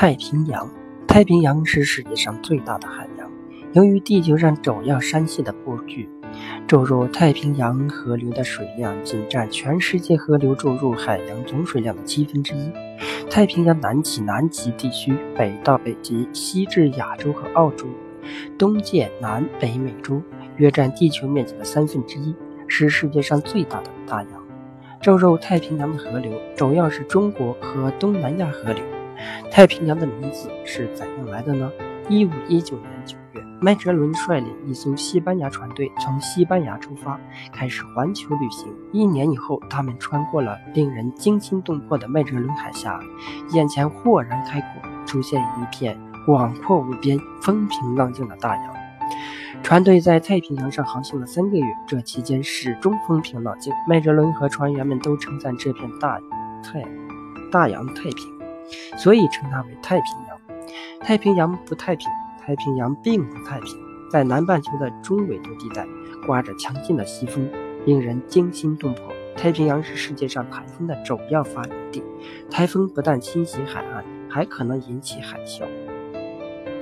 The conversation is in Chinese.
太平洋，太平洋是世界上最大的海洋。由于地球上主要山系的布局，注入太平洋河流的水量仅占全世界河流注入海洋总水量的七分之一。太平洋南起南极地区，北到北极，西至亚洲和澳洲，东界南北美洲，约占地球面积的三分之一，是世界上最大的大洋。注入太平洋的河流主要是中国和东南亚河流。太平洋的名字是怎样来的呢？一五一九年九月，麦哲伦率领一艘西班牙船队从西班牙出发，开始环球旅行。一年以后，他们穿过了令人惊心动魄的麦哲伦海峡，眼前豁然开阔，出现一片广阔无边、风平浪静的大洋。船队在太平洋上航行了三个月，这期间始终风平浪静。麦哲伦和船员们都称赞这片大太大洋太平。所以称它为太平洋。太平洋不太平，太平洋并不太平。在南半球的中纬度地带，刮着强劲的西风，令人惊心动魄。太平洋是世界上台风的主要发源地，台风不但侵袭海岸，还可能引起海啸。